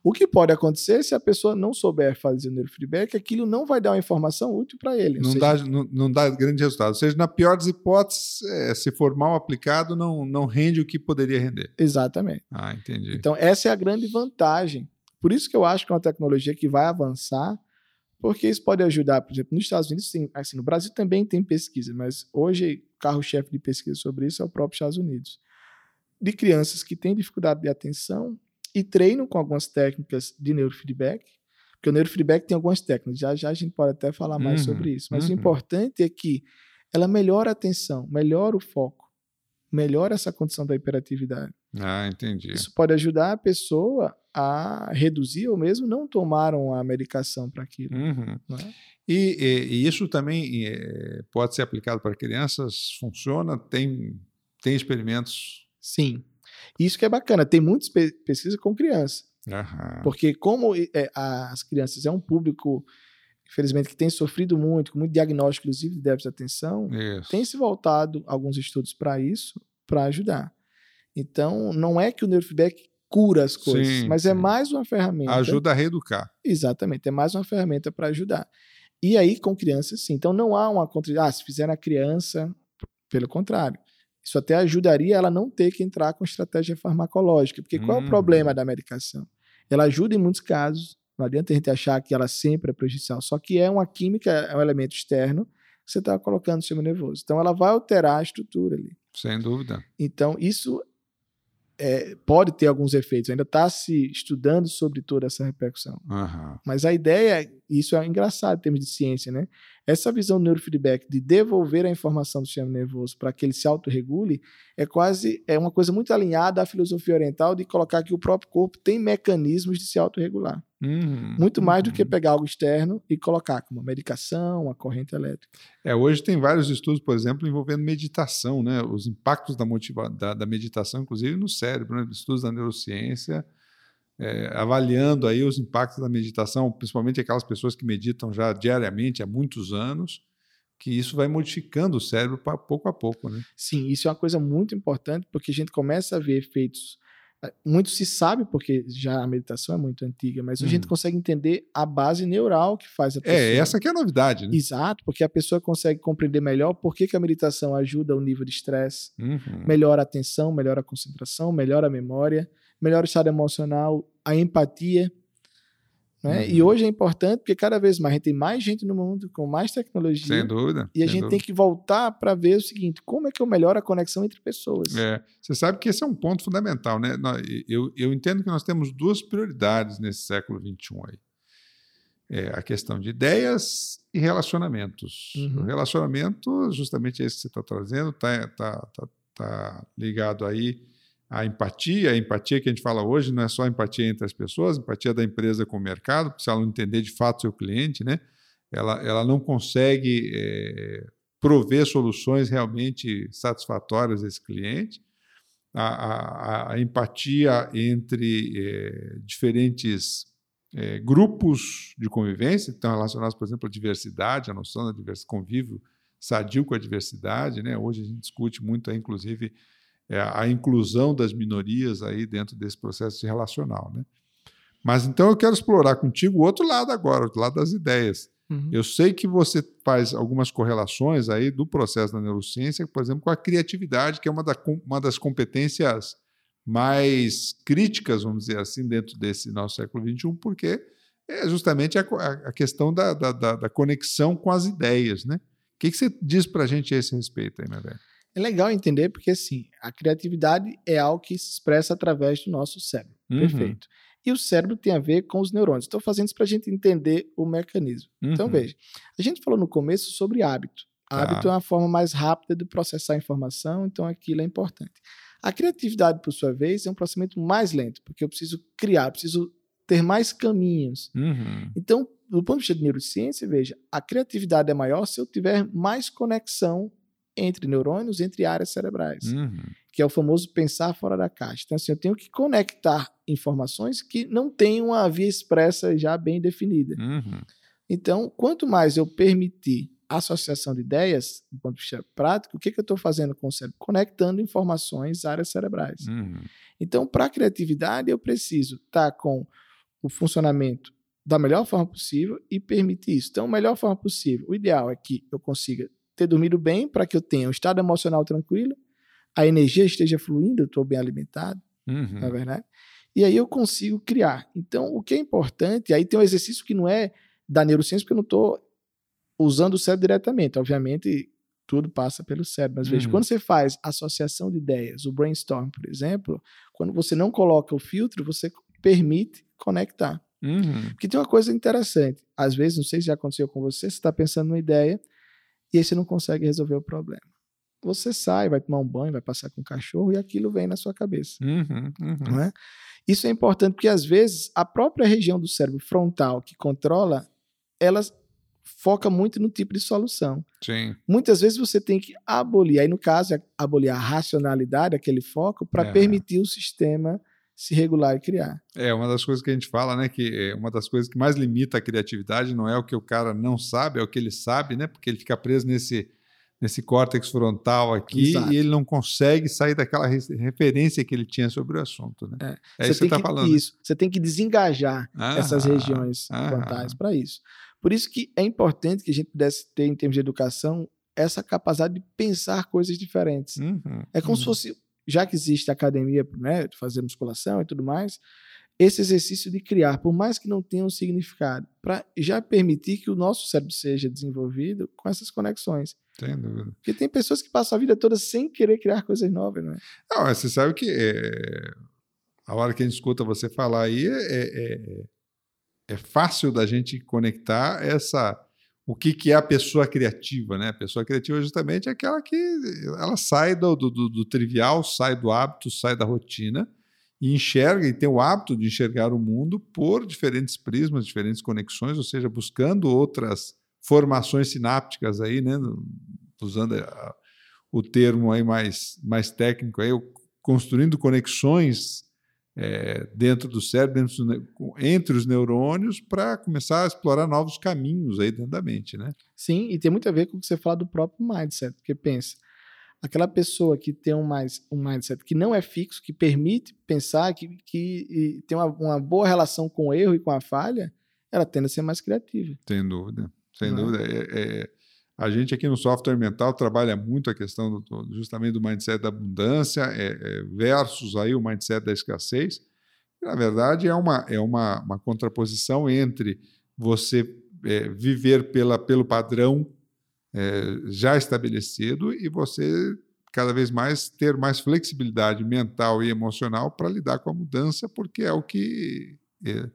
O que pode acontecer se a pessoa não souber fazer o neurofeedback, aquilo não vai dar uma informação útil para ele. Não, seja, dá, não, não, dá grande resultado. Ou seja, na pior das hipóteses, é, se for mal aplicado, não, não rende o que poderia render. Exatamente. Ah, entendi. Então, essa é a grande vantagem por isso que eu acho que é uma tecnologia que vai avançar, porque isso pode ajudar, por exemplo, nos Estados Unidos, tem, assim, no Brasil também tem pesquisa, mas hoje carro-chefe de pesquisa sobre isso é o próprio Estados Unidos. De crianças que têm dificuldade de atenção e treinam com algumas técnicas de neurofeedback, porque o neurofeedback tem algumas técnicas, já já a gente pode até falar mais uhum, sobre isso, mas uhum. o importante é que ela melhora a atenção, melhora o foco, melhora essa condição da hiperatividade. Ah, entendi. Isso pode ajudar a pessoa a reduzir ou mesmo não tomaram a medicação para aquilo. Uhum. Né? E, e, e, isso também é, pode ser aplicado para crianças? Funciona? Tem, tem experimentos? Sim. Isso que é bacana. Tem muitas pe pesquisas com criança. Uhum. Porque como é, as crianças é um público, infelizmente, que tem sofrido muito, com muito diagnóstico, inclusive, de déficit de atenção, isso. tem se voltado alguns estudos para isso, para ajudar. Então, não é que o neurofeedback cura as coisas, sim, mas é sim. é mais uma ferramenta. Ajuda a reeducar. Exatamente, é mais uma ferramenta para ajudar. E aí, com crianças, sim. Então, não há uma contra. Ah, se fizer na criança, pelo contrário. Isso até ajudaria ela não ter que entrar com estratégia farmacológica. Porque qual é o hum. problema da medicação? Ela ajuda em muitos casos, não adianta a gente achar que ela sempre é prejudicial, só que é uma química, é um elemento externo que você está colocando no sistema nervoso. Então, ela vai alterar a estrutura ali. Sem dúvida. Então, isso é, pode ter alguns efeitos. Ainda está se estudando sobre toda essa repercussão. Uhum. Mas a ideia, isso é engraçado em termos de ciência, né? Essa visão do neurofeedback de devolver a informação do sistema nervoso para que ele se autorregule é quase é uma coisa muito alinhada à filosofia oriental de colocar que o próprio corpo tem mecanismos de se autorregular. Uhum, muito mais uhum. do que pegar algo externo e colocar como uma medicação, uma corrente elétrica. É, hoje tem vários estudos, por exemplo, envolvendo meditação, né? Os impactos da, motiva da, da meditação, inclusive no cérebro, né? estudos da neurociência é, avaliando aí os impactos da meditação, principalmente aquelas pessoas que meditam já diariamente há muitos anos, que isso vai modificando o cérebro pra, pouco a pouco, né? Sim, isso é uma coisa muito importante porque a gente começa a ver efeitos. Eh, muito se sabe porque já a meditação é muito antiga, mas hum. a gente uhum. consegue entender a base neural que faz a é, pessoa. É essa que é a novidade, né? Exato, porque a pessoa consegue compreender melhor por que, que a meditação ajuda o nível de estresse, uhum. melhora a atenção, melhora a concentração, melhora a memória melhora o estado emocional, a empatia. Né? Uhum. E hoje é importante porque cada vez mais a gente tem mais gente no mundo, com mais tecnologia. Sem dúvida. E a gente dúvida. tem que voltar para ver o seguinte: como é que eu melhoro a conexão entre pessoas? É, você sabe que esse é um ponto fundamental, né? Eu, eu entendo que nós temos duas prioridades nesse século XXI aí. é a questão de ideias e relacionamentos. Uhum. O relacionamento, justamente esse que você está trazendo, está tá, tá, tá ligado aí à empatia. A empatia que a gente fala hoje não é só empatia entre as pessoas, empatia da empresa com o mercado, se ela não entender de fato seu cliente, né? ela, ela não consegue é, prover soluções realmente satisfatórias a esse cliente. A, a, a empatia entre é, diferentes é, grupos de convivência, estão relacionados, por exemplo, à diversidade, a noção da diversidade, convívio sadio com a diversidade. Né? Hoje a gente discute muito, inclusive, é, a inclusão das minorias aí dentro desse processo relacional. Né? Mas então eu quero explorar contigo o outro lado agora, o outro lado das ideias. Uhum. Eu sei que você faz algumas correlações aí do processo da neurociência, por exemplo, com a criatividade, que é uma, da, uma das competências mais críticas, vamos dizer assim, dentro desse nosso século XXI, porque é justamente a, a questão da, da, da, conexão com as ideias, né? O que, que você diz para a gente a esse respeito aí, meu velho? É legal entender porque, assim, a criatividade é algo que se expressa através do nosso cérebro. Uhum. Perfeito. E o cérebro tem a ver com os neurônios. Estou fazendo isso para a gente entender o mecanismo. Então, uhum. Então, veja, a gente falou no começo sobre hábito. Tá. Hábito é uma forma mais rápida de processar informação, então aquilo é importante. A criatividade, por sua vez, é um processamento mais lento, porque eu preciso criar, preciso ter mais caminhos. Uhum. Então, do ponto de vista de neurociência, veja, a criatividade é maior se eu tiver mais conexão entre neurônios, entre áreas cerebrais, uhum. que é o famoso pensar fora da caixa. Então, assim, eu tenho que conectar informações que não têm uma via expressa já bem definida. Uhum. Então, quanto mais eu permitir associação de ideias, do ponto de vista prático, o que, que eu estou fazendo com o cérebro? Conectando informações áreas cerebrais. Uhum. Então, para a criatividade, eu preciso estar tá com o funcionamento da melhor forma possível e permitir isso. Então, a melhor forma possível, o ideal é que eu consiga ter dormido bem para que eu tenha um estado emocional tranquilo, a energia esteja fluindo, eu estou bem alimentado, uhum. na é verdade? E aí eu consigo criar. Então, o que é importante, aí tem um exercício que não é da neurociência, porque eu não estou usando o cérebro diretamente. Obviamente, tudo passa pelo cérebro. Mas veja, uhum. quando você faz associação de ideias, o brainstorm, por exemplo, quando você não coloca o filtro, você permite conectar. Uhum. Porque tem uma coisa interessante. Às vezes, não sei se já aconteceu com você, você está pensando numa ideia e aí você não consegue resolver o problema. Você sai, vai tomar um banho, vai passar com o cachorro e aquilo vem na sua cabeça. Uhum, uhum. Não é? Isso é importante porque, às vezes, a própria região do cérebro frontal que controla, ela foca muito no tipo de solução. Sim. Muitas vezes você tem que abolir, aí no caso, é abolir a racionalidade, aquele foco, para é. permitir o sistema se regular e criar. É, uma das coisas que a gente fala, né, que é uma das coisas que mais limita a criatividade não é o que o cara não sabe, é o que ele sabe, né, porque ele fica preso nesse nesse córtex frontal aqui Exato. e ele não consegue sair daquela referência que ele tinha sobre o assunto, né? É, é isso que você está falando. Isso, você tem que desengajar ah, essas regiões ah, frontais para isso. Por isso que é importante que a gente pudesse ter, em termos de educação, essa capacidade de pensar coisas diferentes. Uhum, é como uhum. se fosse já que existe academia, né, de fazer musculação e tudo mais, esse exercício de criar, por mais que não tenha um significado, para já permitir que o nosso cérebro seja desenvolvido com essas conexões. Sem dúvida. Porque tem pessoas que passam a vida toda sem querer criar coisas novas, não é? Não, você sabe que é, a hora que a gente escuta você falar aí é, é, é fácil da gente conectar essa o que, que é a pessoa criativa, né? A pessoa criativa justamente é aquela que ela sai do, do, do, trivial, sai do hábito, sai da rotina e enxerga e tem o hábito de enxergar o mundo por diferentes prismas, diferentes conexões, ou seja, buscando outras formações sinápticas aí, né? Usando a, o termo aí mais, mais técnico aí, construindo conexões é, dentro do cérebro, dentro do, entre os neurônios, para começar a explorar novos caminhos aí dentro da mente, né? Sim, e tem muito a ver com o que você fala do próprio mindset, porque pensa, aquela pessoa que tem um, mais, um mindset que não é fixo, que permite pensar, que, que tem uma, uma boa relação com o erro e com a falha, ela tende a ser mais criativa. Sem dúvida, sem não é? dúvida. É, é, a gente aqui no software mental trabalha muito a questão do, justamente do mindset da abundância é, é, versus aí o mindset da escassez. Na verdade, é uma, é uma, uma contraposição entre você é, viver pela, pelo padrão é, já estabelecido e você cada vez mais ter mais flexibilidade mental e emocional para lidar com a mudança, porque é o que é,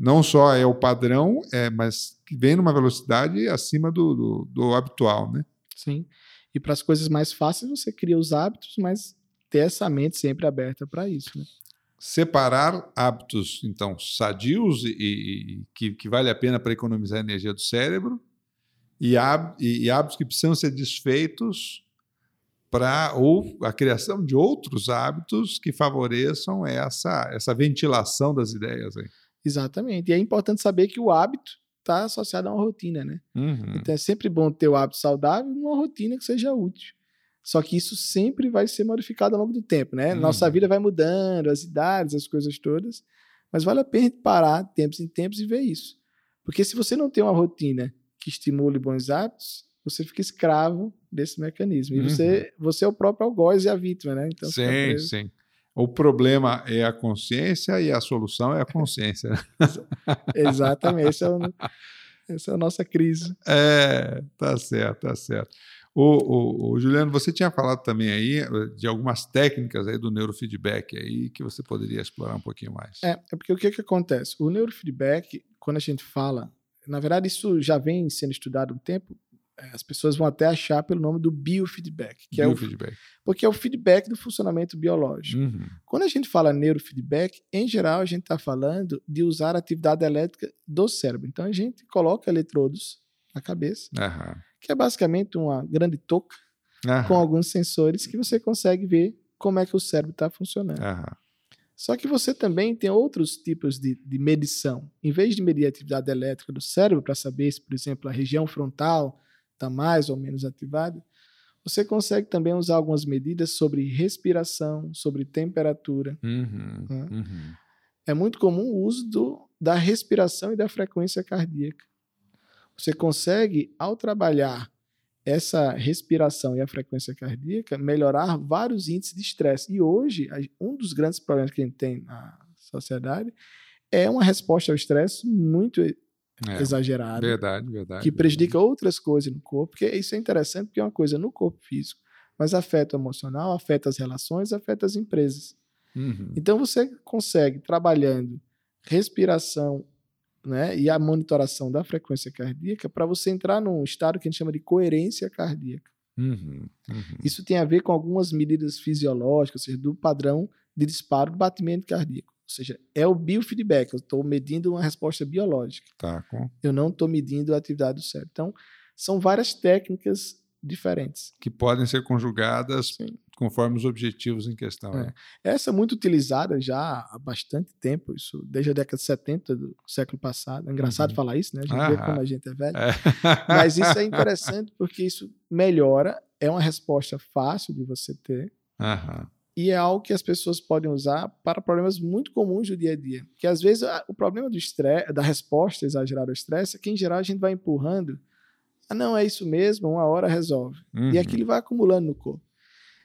não só é o padrão, é, mas que vem numa velocidade acima do, do, do habitual, né? Sim. E para as coisas mais fáceis, você cria os hábitos, mas ter essa mente sempre aberta para isso, né? Separar hábitos, então, sadios e, e que, que vale a pena para economizar a energia do cérebro e, e hábitos que precisam ser desfeitos para ou a criação de outros hábitos que favoreçam essa, essa ventilação das ideias. Aí. Exatamente. E é importante saber que o hábito está associado a uma rotina, né? Uhum. Então é sempre bom ter o hábito saudável numa rotina que seja útil. Só que isso sempre vai ser modificado ao longo do tempo, né? Uhum. Nossa vida vai mudando, as idades, as coisas todas. Mas vale a pena parar tempos em tempos e ver isso. Porque se você não tem uma rotina que estimule bons hábitos, você fica escravo desse mecanismo. E uhum. você, você é o próprio algoz e a vítima, né? Então, sim, sim. O problema é a consciência e a solução é a consciência. Exatamente. Essa é, o, essa é a nossa crise. É, tá certo, tá certo. O, o, o, Juliano, você tinha falado também aí eh, de algumas técnicas aí do neurofeedback aí que você poderia explorar um pouquinho mais. É, é porque o que, que acontece? O neurofeedback, quando a gente fala, na verdade isso já vem sendo estudado há um tempo, é, as pessoas vão até achar pelo nome do biofeedback, que biofeedback. é o porque é o feedback do funcionamento biológico. Uhum. Quando a gente fala neurofeedback, em geral a gente está falando de usar a atividade elétrica do cérebro. Então a gente coloca eletrodos na cabeça, uhum. que é basicamente uma grande touca uhum. com alguns sensores que você consegue ver como é que o cérebro está funcionando. Só que você também tem outros tipos de, de medição. Em vez de medir a atividade elétrica do cérebro para saber se, por exemplo, a região frontal está mais ou menos ativada, você consegue também usar algumas medidas sobre respiração, sobre temperatura. Uhum, né? uhum. É muito comum o uso do, da respiração e da frequência cardíaca. Você consegue, ao trabalhar essa respiração e a frequência cardíaca, melhorar vários índices de estresse. E hoje, um dos grandes problemas que a gente tem na sociedade é uma resposta ao estresse muito é, exagerada. Verdade, verdade. Que prejudica verdade. outras coisas no corpo, porque isso é interessante, porque é uma coisa no corpo físico, mas afeta o emocional, afeta as relações, afeta as empresas. Uhum. Então você consegue, trabalhando respiração né, e a monitoração da frequência cardíaca, para você entrar num estado que a gente chama de coerência cardíaca. Uhum, uhum. Isso tem a ver com algumas medidas fisiológicas, ou seja, do padrão de disparo do batimento cardíaco. Ou seja, é o biofeedback. Eu estou medindo uma resposta biológica. Tá, com... Eu não estou medindo a atividade do cérebro. Então, são várias técnicas diferentes. Que podem ser conjugadas Sim. conforme os objetivos em questão. É. Né? Essa é muito utilizada já há bastante tempo, isso desde a década de 70 do século passado. É engraçado uhum. falar isso, né? A gente Aham. vê como a gente é velho. É. Mas isso é interessante porque isso melhora, é uma resposta fácil de você ter. Aham e é algo que as pessoas podem usar para problemas muito comuns do dia a dia. Que às vezes o problema do estresse, da resposta exagerada ao estresse, é que em geral a gente vai empurrando. Ah, não, é isso mesmo, uma hora resolve. Uhum. E aquilo vai acumulando no corpo.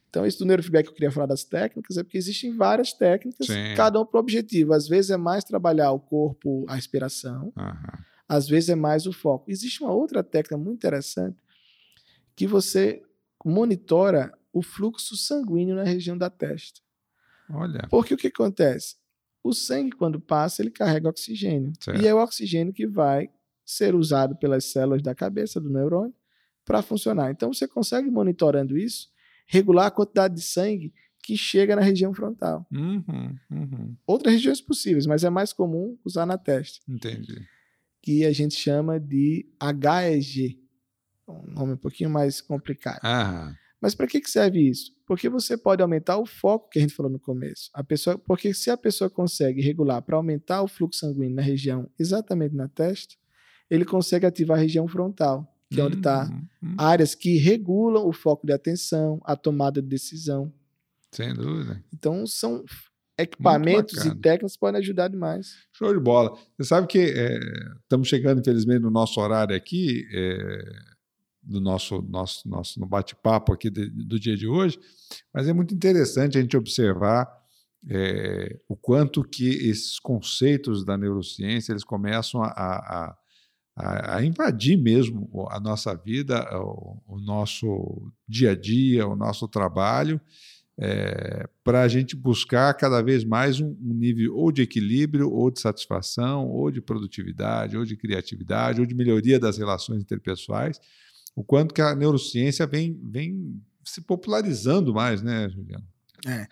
Então, isso do neurofeedback que eu queria falar das técnicas é porque existem várias técnicas, Sim. cada um para o objetivo. Às vezes é mais trabalhar o corpo, a respiração, uhum. às vezes é mais o foco. Existe uma outra técnica muito interessante que você monitora o fluxo sanguíneo na região da testa. Olha. Porque o que acontece? O sangue, quando passa, ele carrega oxigênio. Certo. E é o oxigênio que vai ser usado pelas células da cabeça do neurônio para funcionar. Então, você consegue, monitorando isso, regular a quantidade de sangue que chega na região frontal. Uhum, uhum. Outras regiões possíveis, mas é mais comum usar na testa. Entendi. Que a gente chama de HEG. Um nome um pouquinho mais complicado. Ah. Mas para que, que serve isso? Porque você pode aumentar o foco que a gente falou no começo. A pessoa, porque se a pessoa consegue regular para aumentar o fluxo sanguíneo na região exatamente na testa, ele consegue ativar a região frontal, que é onde está uhum, uhum. áreas que regulam o foco de atenção, a tomada de decisão. Sem dúvida. Então são equipamentos e técnicas que podem ajudar demais. Show de bola. Você sabe que é, estamos chegando, infelizmente, no nosso horário aqui. É do nosso, nosso, nosso no bate-papo aqui de, do dia de hoje, mas é muito interessante a gente observar é, o quanto que esses conceitos da neurociência eles começam a, a, a, a invadir mesmo a nossa vida, o, o, nosso dia a dia, o nosso trabalho, é, para a gente buscar cada vez mais um, um, nível ou de equilíbrio, ou de satisfação, ou de produtividade, ou de criatividade, ou de melhoria das relações interpessoais. O quanto que a neurociência vem, vem se popularizando mais, né, Juliano? É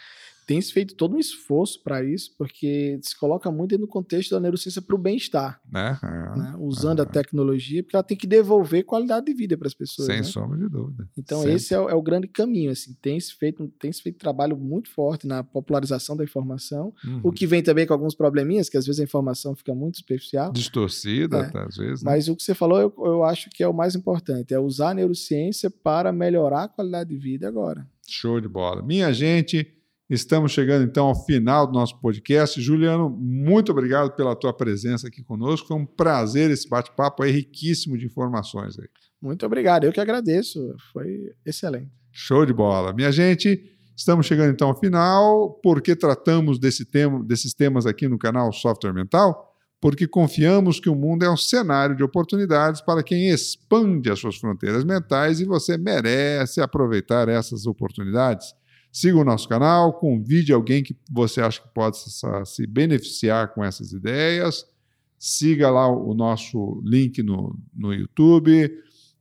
tem se feito todo um esforço para isso, porque se coloca muito no contexto da neurociência para o bem-estar. É, é, né? Usando é, a tecnologia, porque ela tem que devolver qualidade de vida para as pessoas. Sem né? sombra de dúvida. Então, Sempre. esse é o, é o, grande caminho. Assim, tem se feito tem se feito trabalho muito forte na popularização da informação, uhum. o que vem também com alguns probleminhas, que às vezes a informação fica muito superficial. Distorcida, é. às vezes. Né? Mas o que você falou, eu, eu acho que é o mais importante: é usar a neurociência para melhorar a qualidade de vida agora. Show de bola. Minha gente. Estamos chegando então ao final do nosso podcast. Juliano, muito obrigado pela tua presença aqui conosco. Foi um prazer esse bate-papo aí, riquíssimo de informações aí. Muito obrigado, eu que agradeço. Foi excelente. Show de bola. Minha gente, estamos chegando então ao final. Por que tratamos desse tema, desses temas aqui no canal Software Mental? Porque confiamos que o mundo é um cenário de oportunidades para quem expande as suas fronteiras mentais e você merece aproveitar essas oportunidades. Siga o nosso canal, convide alguém que você acha que pode se beneficiar com essas ideias. Siga lá o nosso link no, no YouTube.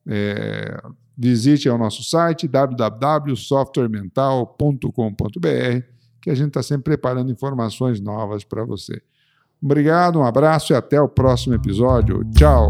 É, visite o nosso site www.softwaremental.com.br, que a gente está sempre preparando informações novas para você. Obrigado, um abraço e até o próximo episódio. Tchau!